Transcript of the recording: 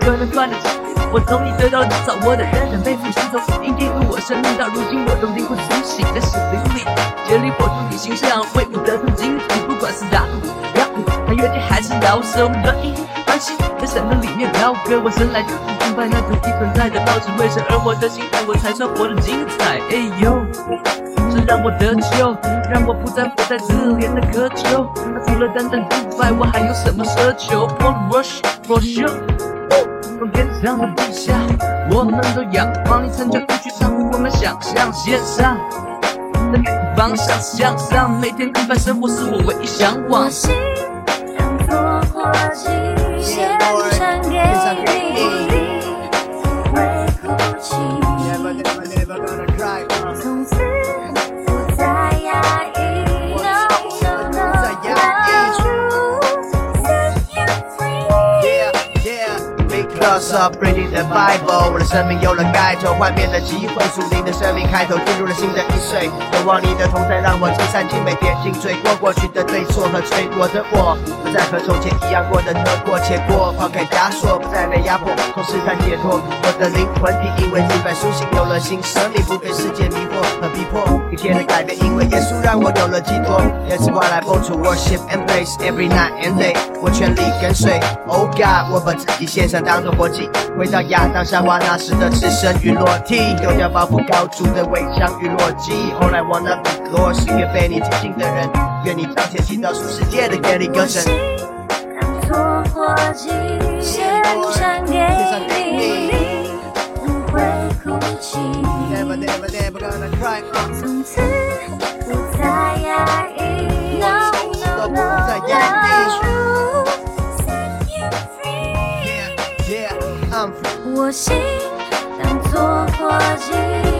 可能赚得起。我从你得到多少，我的人生被复习，从印记入我生命，到如今我都灵魂苏醒在心灵里，竭力活出你形象，为我得成经济，不管是大路、小路，还远近还是摇手，乐意欢喜在山洞里面飘歌，我生来就是崇拜那独一存在的道之为神，而我的心态我才算活得精彩。哎呦，这让我得救，让我不再活在自怜的渴求。那除了单单独白，我还有什么奢求？For rush for sure。从天上到地下，我们都仰望你成就一曲超乎我们想象，线上的方向向上，每天平凡生活是我唯一向往。Up, reading the Bible。我的生命有了改头换面的机会，属灵的生命开头进入了新的一岁。渴望你的同在，让我尽善尽美，跌进罪过过去的对错和罪过的我，不再和从前一样过得得过且过，抛开枷锁，不再被压迫，从试探解脱。我的灵魂体因为明白苏醒，有了新生命，不被世界迷惑和逼迫。一切的改变，因为耶稣让我有了寄托。That's why I born to worship and praise every night and day。我全力跟随，Oh God，我把自己献上当作活祭，回到亚当夏娃那时的赤身与裸体，丢掉包袱高筑的围墙与逻辑。All I wanna be Lord，是越被你亲近的人，愿你彰显进到属世界的给力歌声。当作火祭献上给你，不会哭泣，从此不再压抑，我从此都不再压抑。我心当作火机。